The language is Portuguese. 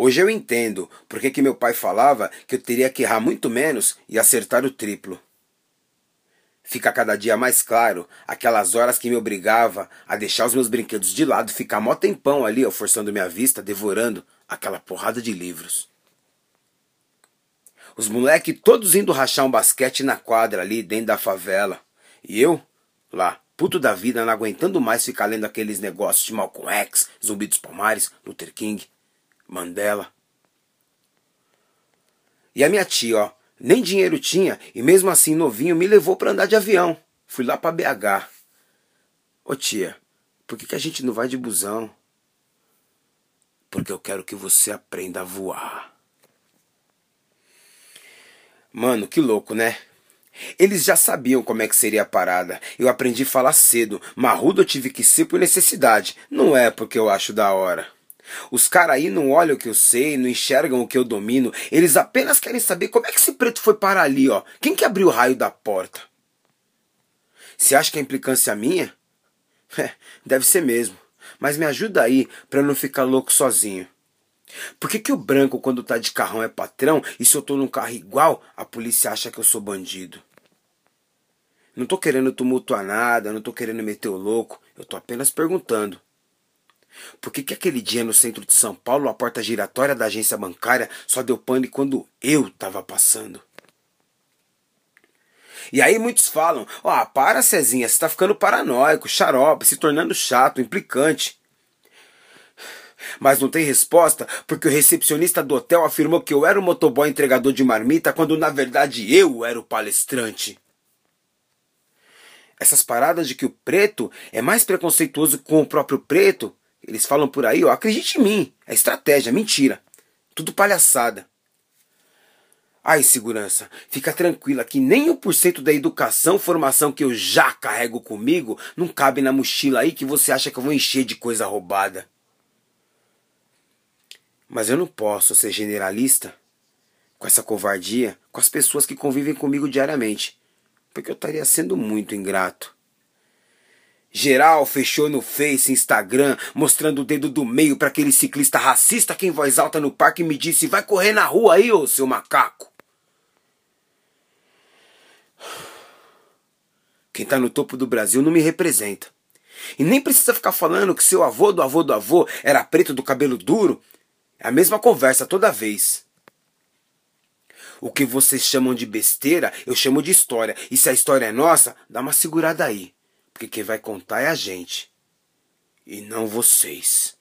Hoje eu entendo porque que meu pai falava que eu teria que errar muito menos e acertar o triplo. Fica cada dia mais claro aquelas horas que me obrigava a deixar os meus brinquedos de lado, ficar mó tempão ali, ó, forçando minha vista, devorando aquela porrada de livros. Os moleque todos indo rachar um basquete na quadra ali dentro da favela. E eu, lá, puto da vida, não aguentando mais ficar lendo aqueles negócios de Malcolm X, Zumbi dos Palmares, Luther King, Mandela. E a minha tia, ó, nem dinheiro tinha e mesmo assim novinho me levou para andar de avião. Fui lá para BH. Ô tia, por que, que a gente não vai de busão? Porque eu quero que você aprenda a voar. Mano, que louco, né? Eles já sabiam como é que seria a parada. Eu aprendi a falar cedo. Marrudo eu tive que ser por necessidade. Não é porque eu acho da hora. Os caras aí não olham o que eu sei, não enxergam o que eu domino. Eles apenas querem saber como é que esse preto foi parar ali, ó. Quem que abriu o raio da porta? Você acha que a implicância é minha? É, deve ser mesmo. Mas me ajuda aí eu não ficar louco sozinho. Por que, que o branco, quando tá de carrão, é patrão e se eu tô num carro igual, a polícia acha que eu sou bandido? Não tô querendo tumultuar nada, não tô querendo meter o louco, eu tô apenas perguntando. Por que, que aquele dia no centro de São Paulo a porta giratória da agência bancária só deu pane quando eu tava passando? E aí muitos falam, ó, oh, para Cezinha, você tá ficando paranoico, xarope, se tornando chato, implicante. Mas não tem resposta porque o recepcionista do hotel afirmou que eu era o motoboy entregador de marmita quando na verdade eu era o palestrante. Essas paradas de que o preto é mais preconceituoso com o próprio preto eles falam por aí, ó, acredite em mim, é estratégia, mentira. Tudo palhaçada. Ai, segurança, fica tranquila que nem 1% da educação, formação que eu já carrego comigo não cabe na mochila aí que você acha que eu vou encher de coisa roubada. Mas eu não posso ser generalista com essa covardia com as pessoas que convivem comigo diariamente, porque eu estaria sendo muito ingrato. Geral fechou no Face, Instagram, mostrando o dedo do meio para aquele ciclista racista que em voz alta no parque me disse: Vai correr na rua aí, ô seu macaco. Quem tá no topo do Brasil não me representa. E nem precisa ficar falando que seu avô do avô do avô era preto do cabelo duro. É a mesma conversa toda vez. O que vocês chamam de besteira, eu chamo de história. E se a história é nossa, dá uma segurada aí. Porque quem vai contar é a gente. E não vocês.